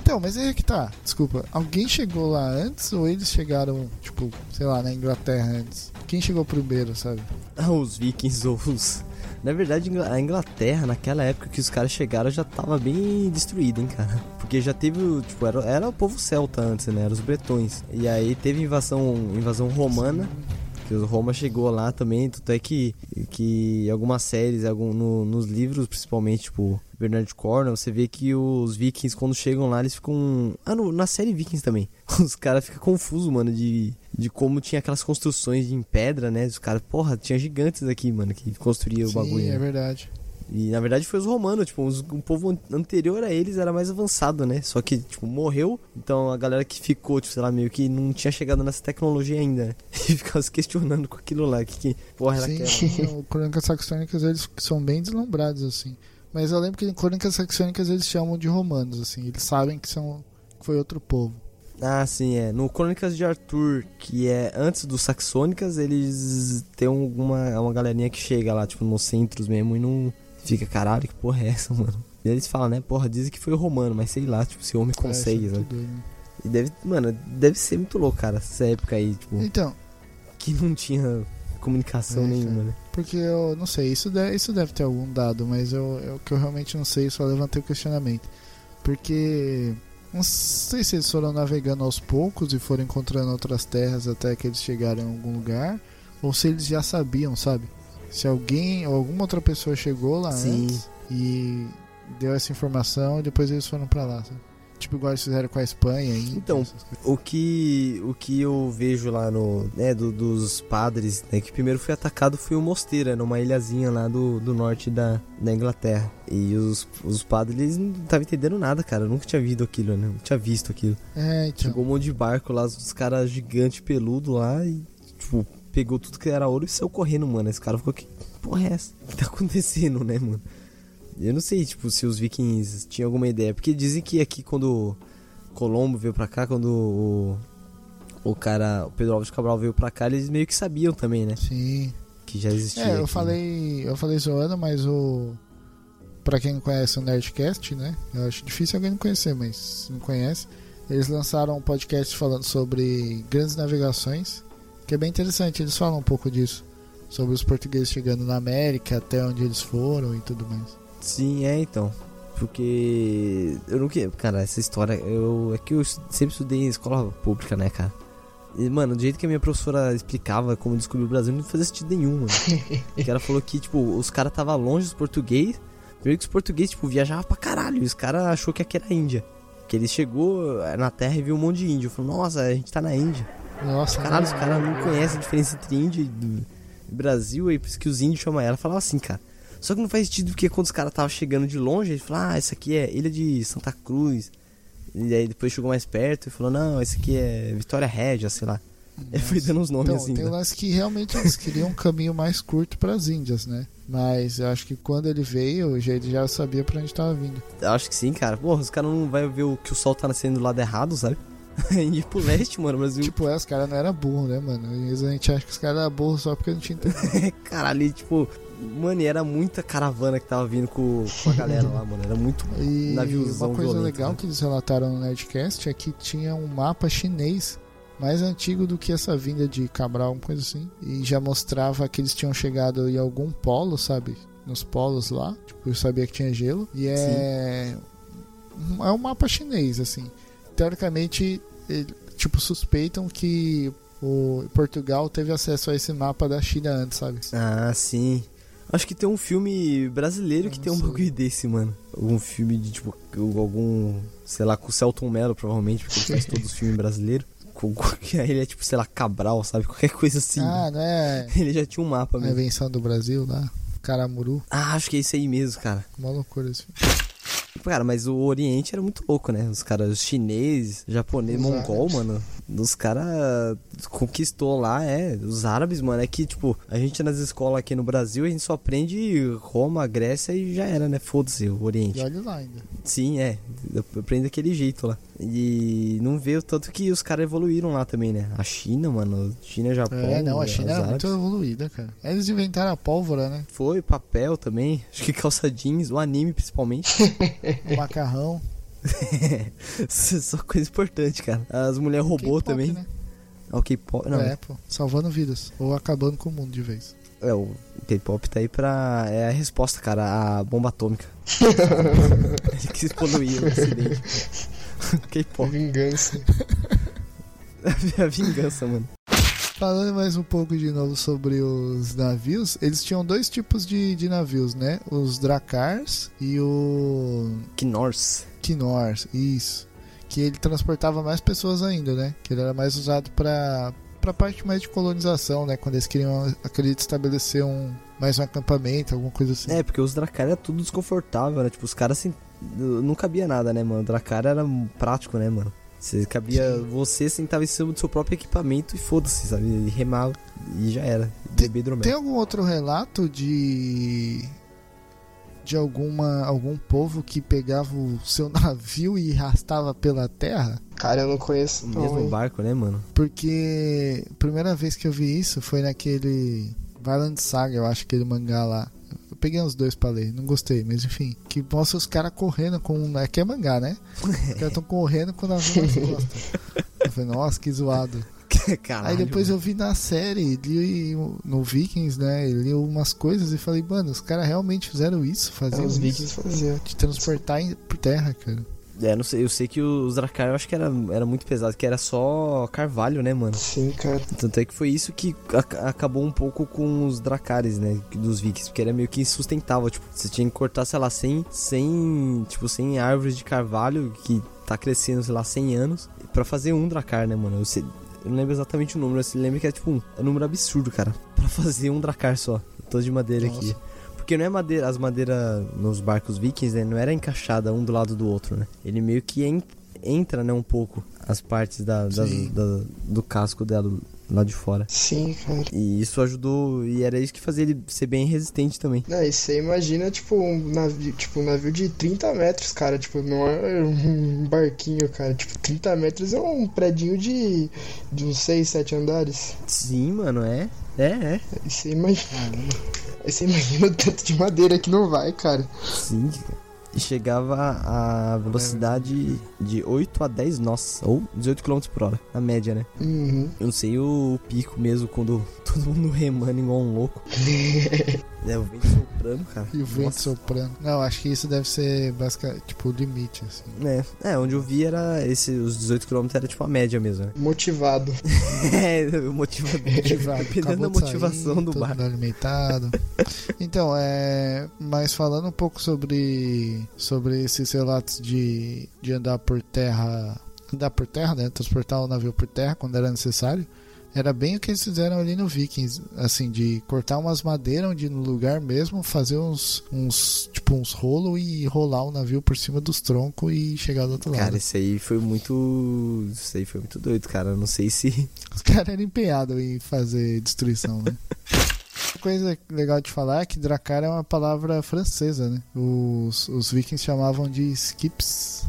Então, mas aí é que tá. Desculpa, alguém chegou lá antes ou eles chegaram, tipo, sei lá, na Inglaterra antes? Quem chegou primeiro, sabe? Ah, os vikings ou os. Na verdade, a Inglaterra, naquela época que os caras chegaram, já tava bem destruída, hein, cara. Porque já teve, tipo, era, era o povo celta antes, né? Eram os bretões. E aí teve invasão, invasão romana. Que o Roma chegou lá também, tanto é que, que algumas séries, algum, no- nos livros, principalmente, tipo, Bernard Cornwell, você vê que os vikings, quando chegam lá, eles ficam... Ah, no- na série Vikings também. Os caras ficam confusos, mano, de, de como tinha aquelas construções em pedra, né? Os caras, porra, tinha gigantes aqui, mano, que construía o Sim, bagulho. é né? verdade. E na verdade foi os romanos, tipo, os, o povo an- anterior a eles era mais avançado, né? Só que, tipo, morreu, então a galera que ficou, tipo, sei lá, meio que não tinha chegado nessa tecnologia ainda, né? E ficava se questionando com aquilo lá, que, que porra era Sim, aquela? sim, o Crônicas Saxônicas eles são bem deslumbrados, assim. Mas eu lembro que em Crônicas Saxônicas eles chamam de romanos, assim. Eles sabem que são que foi outro povo. Ah, sim, é. No Crônicas de Arthur, que é antes dos Saxônicas, eles têm uma, uma galerinha que chega lá, tipo, nos centros mesmo e não fica, caralho, que porra é essa, mano? E eles falam, né, porra, dizem que foi o romano, mas sei lá, tipo, se o homem consegue, Parece né? muito doido, né? E deve, mano, deve ser muito louco, cara, essa época aí, tipo, Então, que não tinha comunicação É, nenhuma, cara. né? porque eu não sei, isso deve, isso deve ter algum dado, mas eu, eu que eu realmente não sei, só levantei o questionamento. Porque não sei se eles foram navegando aos poucos e foram encontrando outras terras até que eles chegaram em algum lugar, ou se eles já sabiam, sabe? Se alguém ou alguma outra pessoa chegou lá Sim. antes e deu essa informação e depois eles foram pra lá, sabe? Tipo igual eles fizeram com a Espanha. Então. O que, o que eu vejo lá no, né, do- dos padres, né, que primeiro foi atacado foi o Mosteira, numa ilhazinha lá do, do norte da, da Inglaterra. E os, os padres, eles não estavam entendendo nada, cara. Eu nunca tinha visto aquilo, né? Não tinha visto aquilo. É, então. Chegou um monte de barco lá, os caras gigantes peludo lá e, tipo, pegou tudo que era ouro e saiu correndo, mano. Esse cara ficou, que porra é essa? O que tá acontecendo, né, mano? Eu não sei, tipo, se os vikings tinham alguma ideia. Porque dizem que aqui quando Colombo veio pra cá, quando o, o cara, o Pedro Alves Cabral veio pra cá, eles meio que sabiam também, né? Sim. Que já existia. É, eu aqui. falei, eu falei zoando, mas o Pra quem não conhece o Nerdcast, né? Eu acho difícil alguém não conhecer, mas se não conhece, eles lançaram um podcast falando sobre grandes navegações, que é bem interessante. Eles falam um pouco disso, sobre os portugueses chegando na América, até onde eles foram e tudo mais. Sim, é então. Porque eu não queria. Cara, essa história. Eu, é que eu sempre estudei em escola pública, né, cara? E, mano, do jeito que a minha professora explicava como descobrir o Brasil, não fazia sentido nenhum, mano. que ela falou que, tipo, os caras estavam longe dos portugueses. Primeiro que os portugueses, tipo, viajavam pra caralho. E os caras achou que aqui era a Índia. Que ele chegou eh, na terra e viu um monte de índio. Falou, nossa, a gente tá na Índia. Nossa, Caralho, os caras não conhecem a diferença entre Índia e do- e Brasil, aí por isso que os índios chamam ela. Falava assim, cara. Só que não faz sentido porque quando os caras estavam chegando de longe, ele falou, ah, essa aqui é Ilha de Santa Cruz. E aí depois chegou mais perto e falou, não, esse aqui é Vitória Régia, sei lá. Ele foi dando uns nomes Então, assim. tem né? lance que realmente eles queriam um caminho mais curto para as Índias, né? Mas eu acho que quando ele veio, ele já sabia pra onde tava vindo. Eu acho que sim, cara. Porra, os caras não vão ver o que o sol tá nascendo do lado errado, sabe? e ir pro leste, mano, Brasil. Tipo, é, os caras não eram burros, né, mano? Às vezes a gente acha que os caras eram burros só porque não tinha entendido. Caralho, e, tipo, mano, e era muita caravana que tava vindo com, com a galera lá, mano. Era muito E naviozão uma coisa violento, legal né? que eles relataram no Nerdcast é que tinha um mapa chinês mais antigo do que essa vinda de Cabral, uma coisa assim. E já mostrava que eles tinham chegado em algum polo, sabe? Nos polos lá. Tipo, eu sabia que tinha gelo. E é. é um mapa chinês, assim. Teoricamente, ele, tipo, suspeitam que o Portugal teve acesso a esse mapa da China antes, sabe? Ah, sim. Acho que tem um filme brasileiro que tem um bagulho desse, mano. Algum filme de, tipo, algum. Sei lá, com o Celton Mello, provavelmente, porque ele faz todos os filmes brasileiros. Aí ele é, tipo, sei lá, Cabral, sabe? Qualquer coisa assim. Ah, não é Ele já tinha um mapa a mesmo. invenção do Brasil lá? Caramuru. Ah, acho que é isso aí mesmo, cara. Uma loucura esse filme. Cara, mas o Oriente era muito louco, né? Os caras, os chineses, japonês, Os mongol, árabes. mano. Os caras conquistou lá, é. Os árabes, mano, é que, tipo, a gente nas escolas aqui no Brasil, a gente só aprende Roma, Grécia e já era, né? Foda-se, o Oriente. E olha lá ainda. Sim, é. Eu aprendo daquele jeito lá. E não vê o tanto que os caras evoluíram lá também, né? A China, mano. China, Japão. É, não, a China era muito árabes. evoluída, cara. Eles inventaram a pólvora, né? Foi, papel também. Acho que calça jeans, o anime principalmente. O macarrão. Só coisa importante, cara. As mulheres robô também. Né? Ah, o K-pop. Não, É, pô. Salvando vidas. Ou acabando com o mundo de vez. é, o K-pop tá aí pra. É a resposta, cara, a bomba atômica. Ele quis poluir o acidente. K-pop. Vingança. a vingança, mano. Falando mais um pouco de novo sobre os navios, eles tinham dois tipos de, de navios, né? Os Drakars e o Knorrs. Kinors, isso. Que ele transportava mais pessoas ainda, né? Que ele era mais usado pra, pra parte mais de colonização, né? Quando eles queriam, acredito, estabelecer um mais um acampamento, alguma coisa assim. É, porque os Dracar era tudo desconfortável, né? Tipo, os caras assim. Não cabia nada, né, mano? O Dracar era prático, né, mano? Você cabia. Você sentava em cima do seu próprio equipamento e foda-se, sabe? E remava e já era. Bebê hidromel. Tem algum outro relato de de alguma algum povo que pegava o seu navio e arrastava pela terra? Cara, eu não conheço. O mesmo hein? barco, né, mano? Porque a primeira vez que eu vi isso foi naquele Violent Saga, eu acho aquele mangá lá. Peguei uns dois pra ler, não gostei, mas enfim. Que mostra os caras correndo com. Aqui é mangá, né? Os caras estão correndo com o navio nas costas. Eu falei, nossa, que zoado. Caralho. Aí depois eu vi na série, li no Vikings, né? Li umas coisas e falei, mano, os caras realmente fizeram isso, É, faziam os isso. vikings faziam. De transportar em- por terra, cara. É, não sei, eu sei que os Dracar eu acho que era, era muito pesado, que era só carvalho, né, mano? Sim, cara. Tanto é que foi isso que ac- acabou um pouco com os Dracares, né? Dos Vikings, porque era meio que insustentável. Tipo, você tinha que cortar, sei lá, 100, 100, tipo, 100 árvores de carvalho que tá crescendo, sei lá, 100 anos, pra fazer um Dracar, né, mano? Eu, sei, eu não lembro exatamente o número, eu lembro que é tipo um, é um número absurdo, cara. Pra fazer um Dracar só. Tô de madeira Nossa. aqui. Porque não é madeira, as madeiras nos barcos vikings, né? Não era encaixada um do lado do outro, né? Ele meio que en- entra, né, um pouco as partes da, da- Sim. da- do casco dela lá de fora. Sim, cara. E isso ajudou, e era isso que fazia ele ser bem resistente também. Não, e você imagina, tipo, um navio, tipo, um navio de 30 metros, cara. Tipo, não é um barquinho, cara. Tipo, 30 metros é um predinho de, de uns 6, 7 andares. Sim, mano, é. É, é. Aí você imagina. Você imagina o tanto de madeira que não vai, cara. Sim. E chegava a velocidade de 8 a 10 nós, ou 18 km por hora, na média, né? Uhum. Eu não sei o pico mesmo, quando todo mundo remando igual um louco. é, o vento soprando, cara. E o vento Nossa. soprando. Não, acho que isso deve ser basicamente, tipo, o limite, assim. É, é, onde eu vi era esse, os 18 km era tipo a média mesmo, né? Motivado. é, o motivo Motivado. Dependendo Acabou da de sair, motivação do bar. alimentado. Então, é. Mas falando um pouco sobre. Sobre esses relatos de, de andar por terra. Andar por terra, né? Transportar o navio por terra quando era necessário. Era bem o que eles fizeram ali no Vikings, assim, de cortar umas madeiras onde no lugar mesmo, fazer uns, uns tipo uns rolos e rolar o navio por cima dos troncos e chegar do outro Cara, lado. esse aí foi muito. Isso aí foi muito doido, cara. Eu não sei se. Os caras eram empenhados em fazer destruição, né? Coisa legal de falar é que Dracar é uma palavra francesa, né? Os, os vikings chamavam de skips.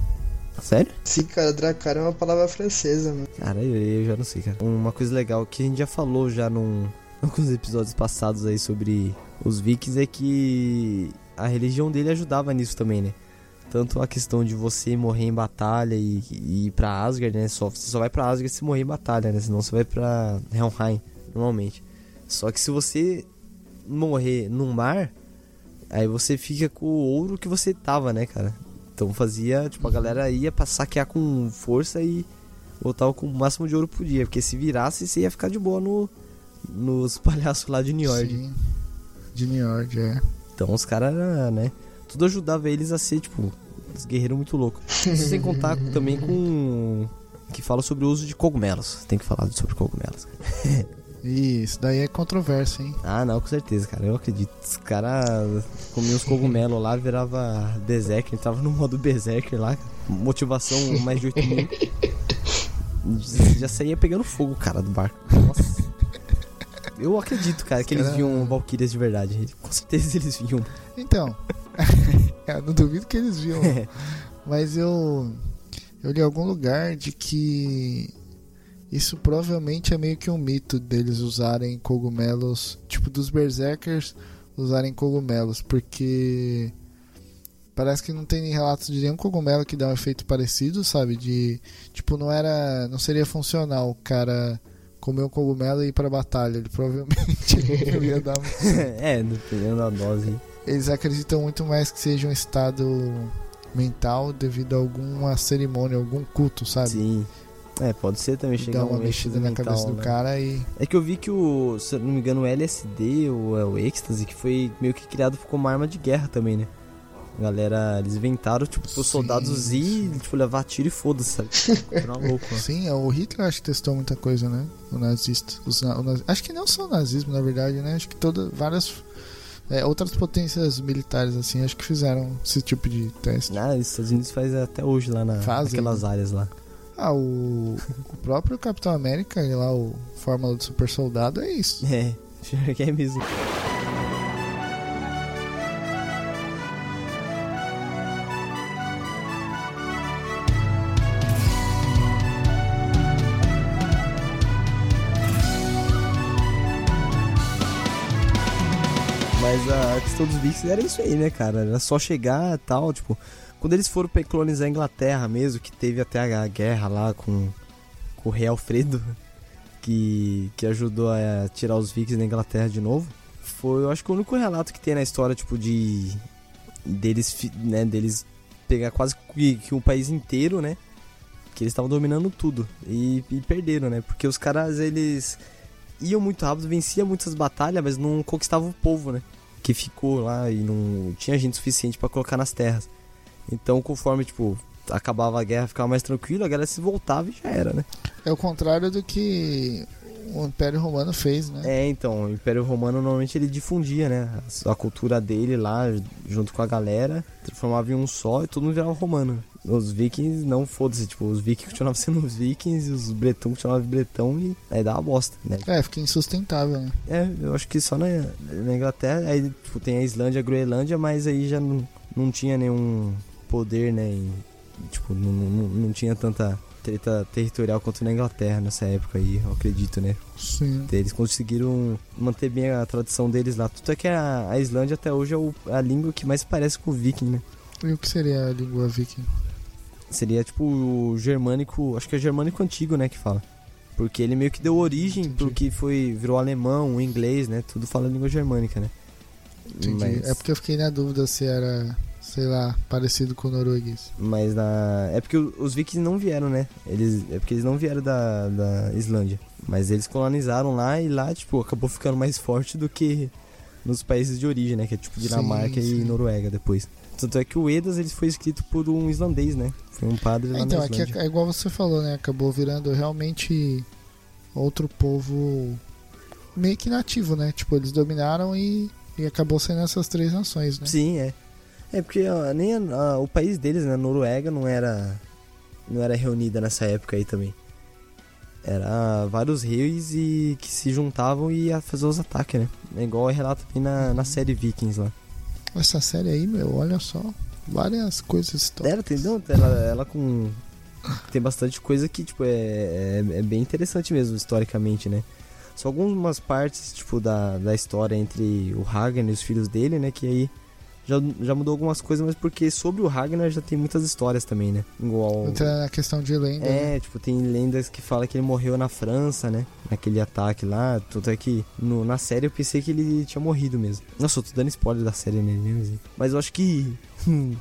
Sério? Sim, cara, Dracar é uma palavra francesa, mano. Cara, eu, eu já não sei, cara. Uma coisa legal que a gente já falou já num, alguns episódios passados aí sobre os vikings é que a religião dele ajudava nisso também, né? Tanto a questão de você morrer em batalha e, e ir pra Asgard, né? Só, você só vai pra Asgard se morrer em batalha, né? Senão você vai pra Helheim, normalmente. Só que se você morrer no mar, aí você fica com o ouro que você tava, né, cara? Então fazia, tipo, a galera ia pra saquear com força e voltava com o máximo de ouro por dia. Porque se virasse, você ia ficar de boa no, nos palhaços lá de New York. Sim. De New York, é. Então os caras, né? Tudo ajudava eles a ser, tipo, uns guerreiros muito loucos. Isso sem contar também com. Que fala sobre o uso de cogumelos. Tem que falar sobre cogumelos. Isso, daí é controverso, hein? Ah, não, com certeza, cara. Eu acredito. Os caras comiam os cogumelos lá, virava Berserker, entrava no modo Berserker lá. Motivação mais de 8 mil. Já saía pegando fogo, cara, do barco. Nossa. Eu acredito, cara, que eles viam Valkyrias de verdade. Com certeza eles viam. Então, eu não duvido que eles viam. Mas eu, eu li em algum lugar de que isso provavelmente é meio que um mito deles usarem cogumelos, tipo dos berserkers usarem cogumelos, porque parece que não tem relatos de nenhum cogumelo que dá um efeito parecido, sabe? De tipo não era, não seria funcional o cara comer um cogumelo e ir pra batalha, ele provavelmente ia dar é, dependendo da dose. eles acreditam muito mais que seja um estado mental devido a alguma cerimônia, algum culto, sabe? Sim. É, pode ser também chegar Dá uma um mexida na mental, cabeça do né? cara e. É que eu vi que o, se não me engano, o LSD ou é o êxtase, que foi meio que criado como arma de guerra também, né? Galera, eles inventaram, tipo, Sim, soldados ir, tipo, levar tiro e foda-se, sabe? Era louco, né? Sim, o Hitler acho que testou muita coisa, né? O nazista. Os o naz- Acho que não só o nazismo, na verdade, né? Acho que todas. várias. é, outras potências militares, assim, acho que fizeram esse tipo de teste. Ah, os Estados Unidos faz até hoje lá na, Fazem, naquelas né? áreas lá. Ah, o, o próprio Capitão América, e lá, o Fórmula do Super Soldado, é isso. É, pior que é mesmo. Mas a questão dos Vikings era isso aí, né, cara? Era só chegar tal, tipo... Quando eles foram colonizar a Inglaterra mesmo, que teve até a guerra lá com, com o rei Alfredo, que, que ajudou a tirar os vikings da Inglaterra de novo. Foi, eu acho que o único relato que tem na história, tipo, de. deles, né, deles pegar quase que, que país inteiro, né? Que eles estavam dominando tudo. E, e perderam, né? Porque os caras, eles iam muito rápido, venciam muitas batalhas, mas não conquistavam o povo, né? Que ficou lá e não tinha gente suficiente pra colocar nas terras. Então, conforme, tipo, acabava a guerra, ficava mais tranquilo, a galera se voltava e já era, né? É o contrário do que o Império Romano fez, né? É, então, o Império Romano normalmente ele difundia, né? A, cultura dele lá, junto com a galera, transformava em um só e todo mundo virava romano. Os vikings não foda-se, tipo, os vikings continuavam sendo os vikings, e os bretão continuavam bretão e aí dava bosta, né? É, fica insustentável, né? É, eu acho que só na, na Inglaterra, aí tipo, tem a Islândia a Groenlândia, mas aí já não, não tinha nenhum poder, né? em- tipo, não, não, não tinha tanta treta territorial quanto na Inglaterra nessa época aí, eu acredito, né? Sim. Eles conseguiram manter bem a tradição deles lá. Tudo é que a, a Islândia até hoje é o- a língua que mais parece com o viking, né? E o que seria a língua viking? Seria tipo o germânico, acho que é germânico antigo, né, que fala. Porque ele meio que deu origem Entendi. pro que foi, virou alemão, inglês, né? Tudo fala língua germânica, né? Entendi. Mas, É porque eu fiquei na dúvida se era, sei lá, parecido com o norueguês. mas na... É porque os vikings não vieram, né? Eles... É porque eles não vieram da, da Islândia. Mas eles colonizaram lá e lá, tipo, acabou ficando mais forte do que nos países de origem, né? Que é tipo Dinamarca Sim, e sim. Noruega depois. Tanto é que o Edas ele foi escrito por um islandês, né? Foi um padre lá então, na aqui Islândia. é, é igual você falou, né? Acabou virando realmente outro povo meio que nativo, né? Tipo, eles dominaram e, e acabou sendo essas três nações, né? Sim, é. É porque ó, nem a- a- o país deles, né, a Noruega, não era não era reunida nessa época aí também. Era vários reis e que se juntavam e ia fazer os ataques, né? É igual é relato também na, na série Vikings lá. Essa série aí, meu, olha só. Várias coisas. Ela tem, não, ela, ela com. Tem bastante coisa que, tipo, é, é, é bem interessante mesmo, historicamente, né? Só algumas partes, tipo, da, da história entre o Ragnar e os filhos dele, né? Que aí já, já mudou algumas coisas, mas porque sobre o Ragnar já tem muitas histórias também, né? Igual. Entra na questão de lenda. né? É, tipo, tem lendas que falam que ele morreu na França, né? Naquele ataque lá. Tanto é que no- na série eu pensei que ele tinha morrido mesmo. Nossa, eu tô dando spoiler da série nele mesmo. assim. Mas eu acho que. hum,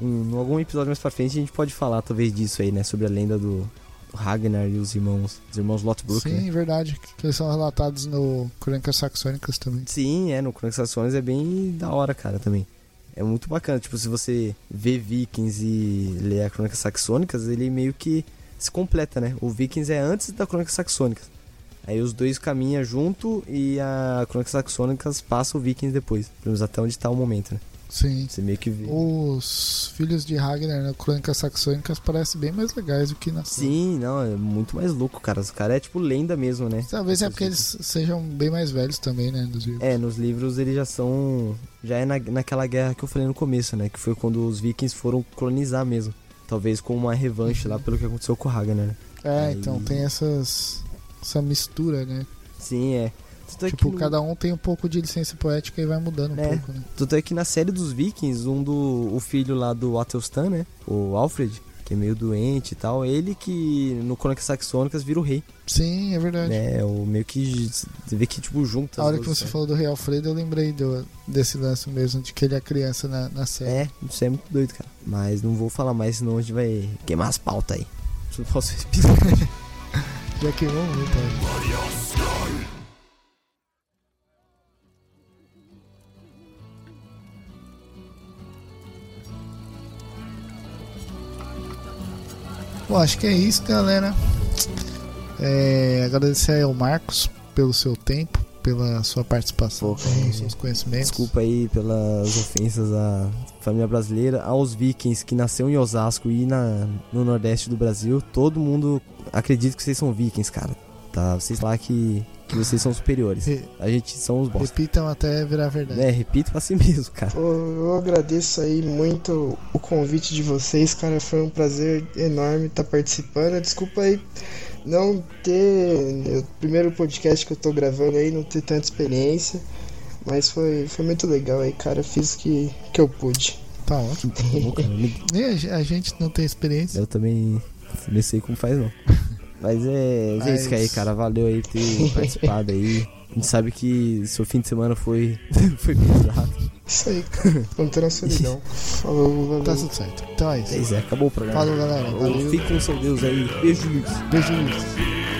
em algum episódio mais pra frente a gente pode falar talvez disso aí, né? Sobre a lenda do Ragnar e os irmãos, os irmãos Lothbrok, Sim, né? verdade. Que eles são relatados no Crônicas Saxônicas também. Sim, é, no Crônicas Saxônicas é bem da hora, cara, também. É muito bacana, tipo, se você vê Vikings e lê a Crônicas Saxônicas, ele meio que se completa, né? O Vikings é antes da Crônicas Saxônicas. Aí os dois caminham junto e a Crônicas Saxônicas passa o Vikings depois. Pelo menos até onde tá o momento, né? Sim. Você meio que vê. Os filhos de Ragnar na Crônicas Saxônicas parecem bem mais legais do que na Sim, não, é muito mais louco, cara. Os caras é tipo lenda mesmo, né? Talvez é porque eles sejam bem mais velhos também, né? Dos livros. É, nos livros eles já são. Já é na, naquela guerra que eu falei no começo, né? Que foi quando os vikings foram colonizar mesmo. Talvez com uma revanche lá pelo que aconteceu com o Ragnar, né? É, Aí- então tem essas. essa mistura, né? Sim, é. Tanto é tipo, no- cada um tem um pouco de licença poética e vai mudando um É. pouco, né? Tanto é que na série dos Vikings, um do. O filho lá do Atelstan, né? O Alfred, que é meio doente e tal, ele que no Crônicas Saxônicas vira o rei. Sim, é verdade. Né? O meio que. Você vê que, tipo, junta. A hora que você histórias. falou do Rei Alfredo, eu lembrei do, desse lance mesmo, de que ele é criança na, na série. É, isso é muito doido, cara. Mas não vou falar mais, senão a gente vai queimar as pautas aí. Não posso respirar. Já queimou muito, olha. Bom, acho que é isso, galera. É, agradecer ao Marcos pelo seu tempo, pela sua participação, Pô, pelos seus conhecimentos. Desculpa aí pelas ofensas à família brasileira, aos vikings que nasceu em Osasco e na, no Nordeste do Brasil. Todo mundo acredita que vocês são vikings, cara. Tá? Vocês lá que, que vocês são superiores. Re- A gente são os bosta. Repitam até virar verdade. É, repito pra si mesmo, cara. Pô, eu agradeço aí muito o convite de vocês, cara. Foi um prazer enorme estar participando. Desculpa aí não ter. é O primeiro podcast que eu tô gravando aí, não ter tanta experiência. Mas foi, foi muito legal aí, cara. Fiz o que, que eu pude. Tá ótimo. Bom, cara, a gente não tem experiência. Eu também não sei como faz, não. Mas é, é isso que aí, Mas- cara. Valeu aí por ter participado aí. A gente sabe que seu fim de semana foi, foi pesado. Isso aí, cara. Contando a solidão. Falou, valeu. Tá tudo certo. Então é É isso. isso, é, acabou o programa. Falou, galera. Valeu. Fique com seu Deus aí. Beijo, Luiz. Beijo, Luiz.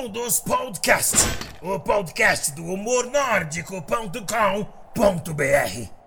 Nove Mundos Podcast, o podcast do humor nórdico.com.br.